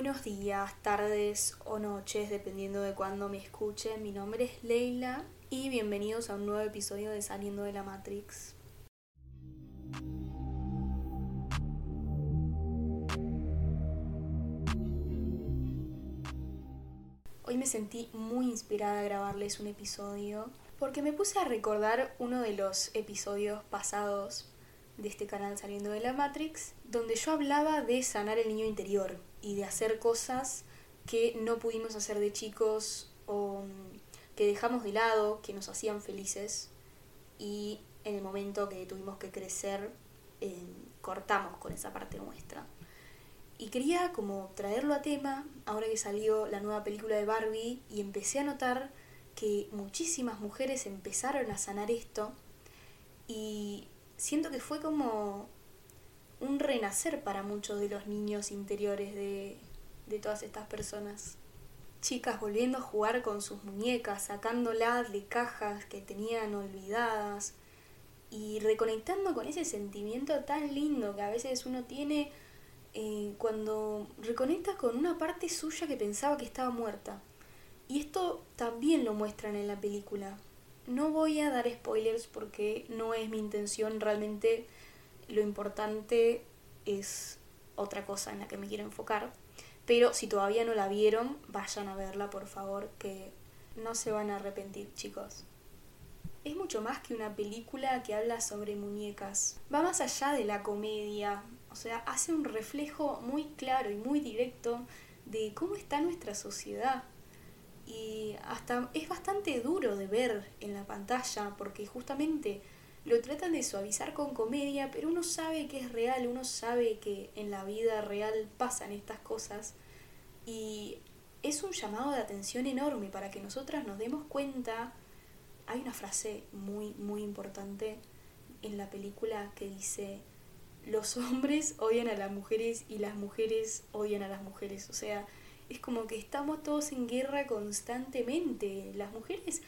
buenos días, tardes o noches, dependiendo de cuándo me escuchen. Mi nombre es Leila y bienvenidos a un nuevo episodio de Saliendo de la Matrix. Hoy me sentí muy inspirada a grabarles un episodio porque me puse a recordar uno de los episodios pasados de este canal Saliendo de la Matrix, donde yo hablaba de sanar el niño interior y de hacer cosas que no pudimos hacer de chicos o mm, que dejamos de lado, que nos hacían felices y en el momento que tuvimos que crecer eh, cortamos con esa parte nuestra. Y quería como traerlo a tema ahora que salió la nueva película de Barbie y empecé a notar que muchísimas mujeres empezaron a sanar esto y siento que fue como un renacer para muchos de los niños interiores de, de todas estas personas. Chicas volviendo a jugar con sus muñecas, sacándolas de cajas que tenían olvidadas y reconectando con ese sentimiento tan lindo que a veces uno tiene eh, cuando reconecta con una parte suya que pensaba que estaba muerta. Y esto también lo muestran en la película. No voy a dar spoilers porque no es mi intención, realmente lo importante es otra cosa en la que me quiero enfocar. Pero si todavía no la vieron, vayan a verla, por favor, que no se van a arrepentir, chicos. Es mucho más que una película que habla sobre muñecas. Va más allá de la comedia, o sea, hace un reflejo muy claro y muy directo de cómo está nuestra sociedad. Y hasta es bastante duro de ver en la pantalla porque justamente lo tratan de suavizar con comedia, pero uno sabe que es real, uno sabe que en la vida real pasan estas cosas y es un llamado de atención enorme para que nosotras nos demos cuenta. Hay una frase muy, muy importante en la película que dice, los hombres odian a las mujeres y las mujeres odian a las mujeres. O sea, es como que estamos todos en guerra constantemente. Las mujeres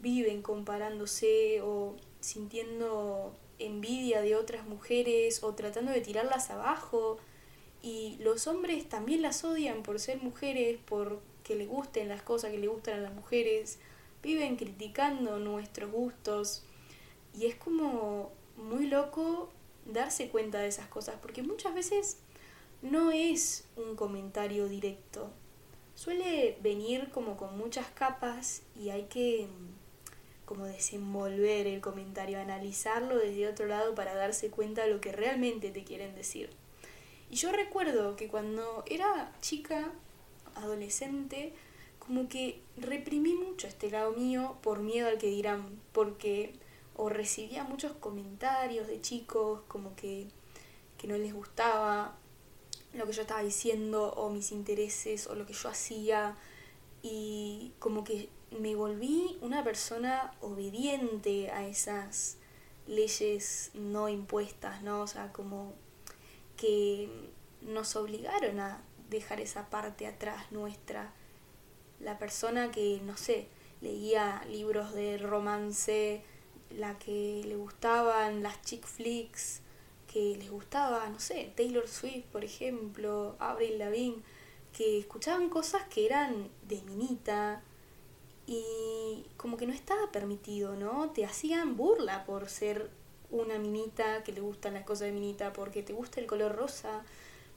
viven comparándose o sintiendo envidia de otras mujeres o tratando de tirarlas abajo. Y los hombres también las odian por ser mujeres, por que les gusten las cosas que le gustan a las mujeres. Viven criticando nuestros gustos. Y es como muy loco darse cuenta de esas cosas, porque muchas veces no es un comentario directo. Suele venir como con muchas capas y hay que como desenvolver el comentario, analizarlo desde otro lado para darse cuenta de lo que realmente te quieren decir. Y yo recuerdo que cuando era chica, adolescente, como que reprimí mucho este lado mío por miedo al que dirán, porque o recibía muchos comentarios de chicos como que, que no les gustaba lo que yo estaba diciendo o mis intereses o lo que yo hacía y como que me volví una persona obediente a esas leyes no impuestas, ¿no? O sea, como que nos obligaron a dejar esa parte atrás nuestra. La persona que, no sé, leía libros de romance, la que le gustaban las chick flicks, que les gustaba, no sé, Taylor Swift, por ejemplo, Avril Lavigne, que escuchaban cosas que eran de minita y como que no estaba permitido, ¿no? Te hacían burla por ser una minita que le gustan las cosas de minita, porque te gusta el color rosa,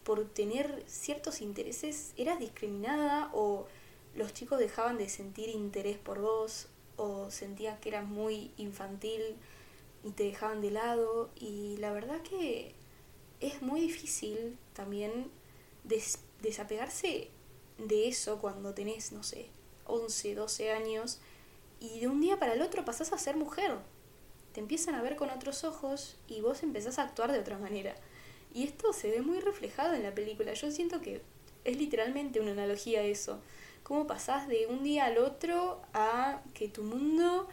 por tener ciertos intereses, eras discriminada o los chicos dejaban de sentir interés por vos o sentías que eras muy infantil y te dejaban de lado y la verdad que es muy difícil también desapegarse de eso cuando tenés, no sé, 11, 12 años y de un día para el otro pasás a ser mujer. Te empiezan a ver con otros ojos y vos empezás a actuar de otra manera. Y esto se ve muy reflejado en la película. Yo siento que es literalmente una analogía a eso cómo pasás de un día al otro a que tu mundo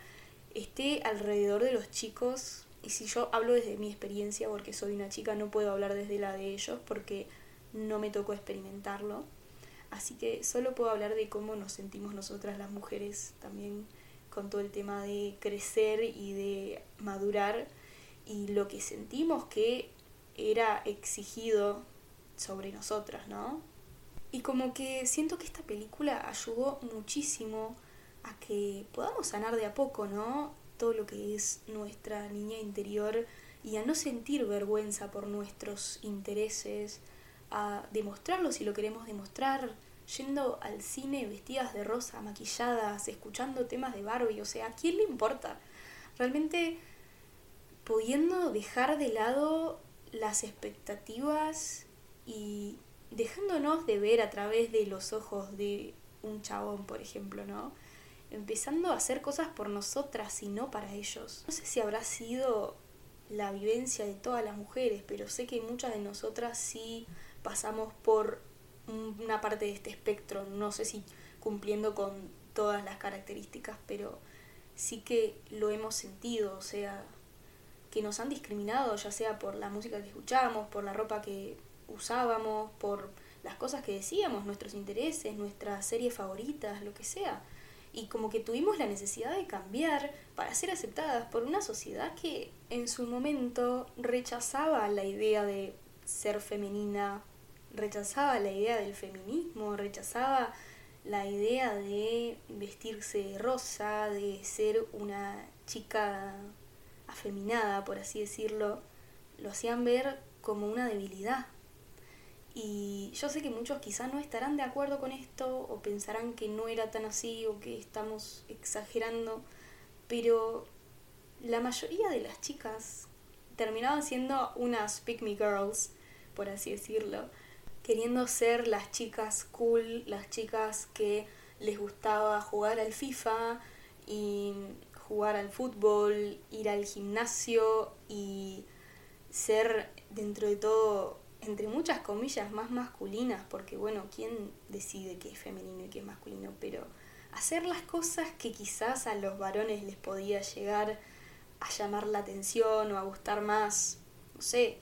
esté alrededor de los chicos. Y si yo hablo desde mi experiencia, porque soy una chica, no puedo hablar desde la de ellos, porque no me tocó experimentarlo. Así que solo puedo hablar de cómo nos sentimos nosotras las mujeres también con todo el tema de crecer y de madurar y lo que sentimos que era exigido sobre nosotras, ¿no? Y como que siento que esta película ayudó muchísimo a que podamos sanar de a poco, ¿no? Todo lo que es nuestra niña interior y a no sentir vergüenza por nuestros intereses, a demostrarlo si lo queremos demostrar, yendo al cine vestidas de rosa, maquilladas, escuchando temas de Barbie, o sea, ¿a quién le importa? Realmente pudiendo dejar de lado las expectativas y dejándonos de ver a través de los ojos de un chabón, por ejemplo, ¿no? Empezando a hacer cosas por nosotras y no para ellos. No sé si habrá sido la vivencia de todas las mujeres, pero sé que muchas de nosotras sí pasamos por una parte de este espectro, no sé si cumpliendo con todas las características, pero sí que lo hemos sentido, o sea, que nos han discriminado, ya sea por la música que escuchábamos, por la ropa que usábamos, por las cosas que decíamos, nuestros intereses, nuestras series favoritas, lo que sea. Y como que tuvimos la necesidad de cambiar para ser aceptadas por una sociedad que en su momento rechazaba la idea de ser femenina, rechazaba la idea del feminismo, rechazaba la idea de vestirse rosa, de ser una chica afeminada, por así decirlo, lo hacían ver como una debilidad. Y yo sé que muchos quizás no estarán de acuerdo con esto o pensarán que no era tan así o que estamos exagerando, pero la mayoría de las chicas terminaban siendo unas pick me girls, por así decirlo, queriendo ser las chicas cool, las chicas que les gustaba jugar al FIFA y jugar al fútbol, ir al gimnasio y ser dentro de todo, entre muchas comillas, más masculinas, porque bueno, ¿quién decide qué es femenino y qué es masculino? Pero hacer las cosas que quizás a los varones les podía llegar a llamar la atención o a gustar más, no sé,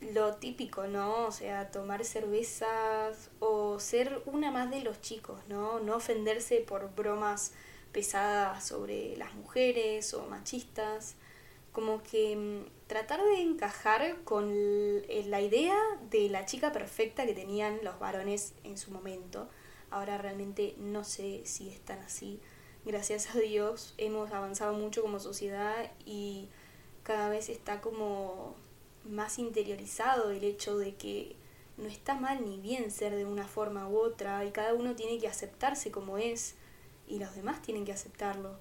lo típico, ¿no? O sea, tomar cervezas o ser una más de los chicos, ¿no? No ofenderse por bromas pesadas sobre las mujeres o machistas, como que mm, tratar de encajar con la idea de la chica perfecta que tenían los varones en su momento. Ahora realmente no sé si están así. Gracias a Dios hemos avanzado mucho como sociedad y cada vez está como más interiorizado el hecho de que no está mal ni bien ser de una forma u otra y cada uno tiene que aceptarse como es y los demás tienen que aceptarlo.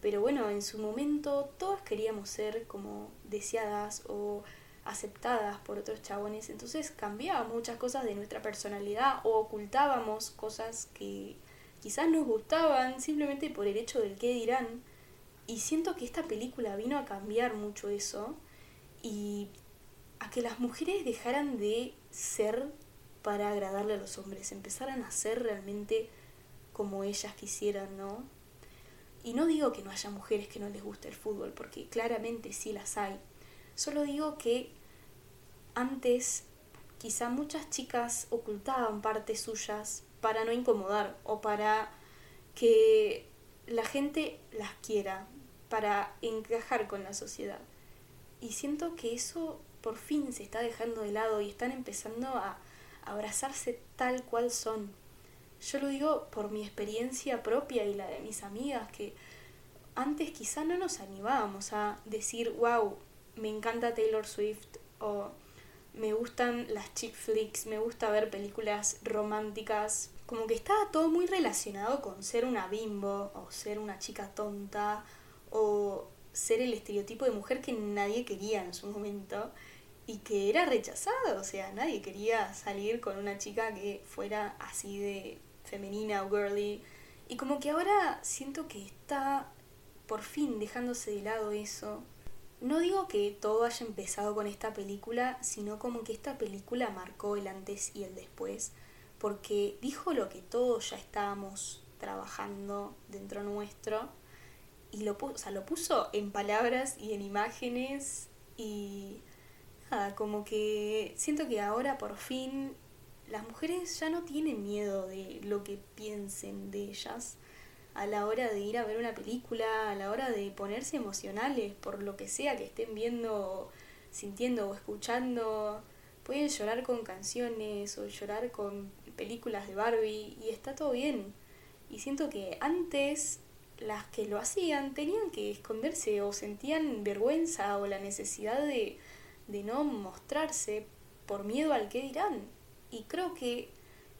Pero bueno, en su momento todas queríamos ser como deseadas o aceptadas por otros chabones, entonces cambiaba muchas cosas de nuestra personalidad o ocultábamos cosas que quizás nos gustaban simplemente por el hecho del qué dirán. Y siento que esta película vino a cambiar mucho eso y a que las mujeres dejaran de ser para agradarle a los hombres, empezaran a ser realmente como ellas quisieran, ¿no? Y no digo que no haya mujeres que no les guste el fútbol, porque claramente sí las hay. Solo digo que antes quizá muchas chicas ocultaban partes suyas para no incomodar o para que la gente las quiera, para encajar con la sociedad. Y siento que eso por fin se está dejando de lado y están empezando a abrazarse tal cual son. Yo lo digo por mi experiencia propia y la de mis amigas, que antes quizá no nos animábamos a decir, wow, me encanta Taylor Swift o me gustan las chick flicks, me gusta ver películas románticas. Como que estaba todo muy relacionado con ser una bimbo o ser una chica tonta o ser el estereotipo de mujer que nadie quería en su momento y que era rechazado, o sea, nadie quería salir con una chica que fuera así de femenina o girly. Y como que ahora siento que está por fin dejándose de lado eso. No digo que todo haya empezado con esta película, sino como que esta película marcó el antes y el después, porque dijo lo que todos ya estábamos trabajando dentro nuestro y lo, puso, lo puso en palabras y en imágenes y nada, como que siento que ahora por fin las mujeres ya no tienen miedo de lo que piensen de ellas a la hora de ir a ver una película, a la hora de ponerse emocionales por lo que sea que estén viendo, sintiendo o escuchando. pueden llorar con canciones o llorar con películas de Barbie y está todo bien. Y siento que antes las que lo hacían tenían que esconderse o sentían vergüenza o la necesidad de, de no mostrarse por miedo al que dirán. Y creo que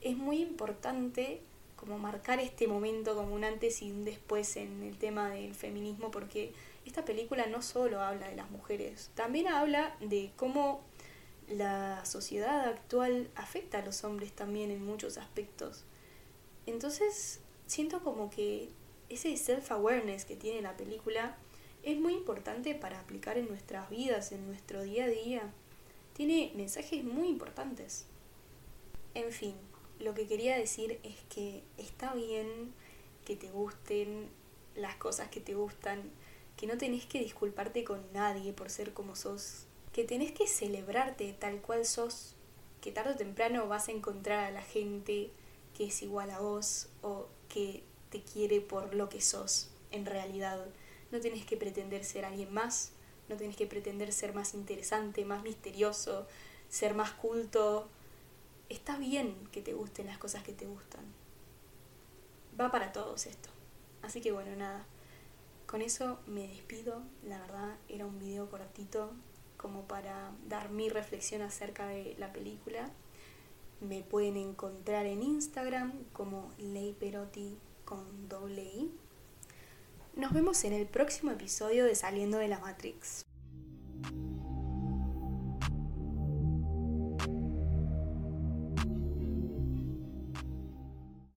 es muy importante como marcar este momento como un antes y un después en el tema del feminismo porque esta película no solo habla de las mujeres, también habla de cómo la sociedad actual afecta a los hombres también en muchos aspectos. Entonces, siento como que ese self-awareness que tiene la película es muy importante para aplicar en nuestras vidas, en nuestro día a día. Tiene mensajes muy importantes. En fin, lo que quería decir es que está bien que te gusten las cosas que te gustan, que no tenés que disculparte con nadie por ser como sos, que tenés que celebrarte tal cual sos, que tarde o temprano vas a encontrar a la gente que es igual a vos o que te quiere por lo que sos en realidad. No tenés que pretender ser alguien más, no tenés que pretender ser más interesante, más misterioso, ser más culto. Está bien que te gusten las cosas que te gustan. Va para todos esto. Así que bueno, nada. Con eso me despido. La verdad era un video cortito como para dar mi reflexión acerca de la película. Me pueden encontrar en Instagram como Leiperotti con doble I. Nos vemos en el próximo episodio de Saliendo de la Matrix.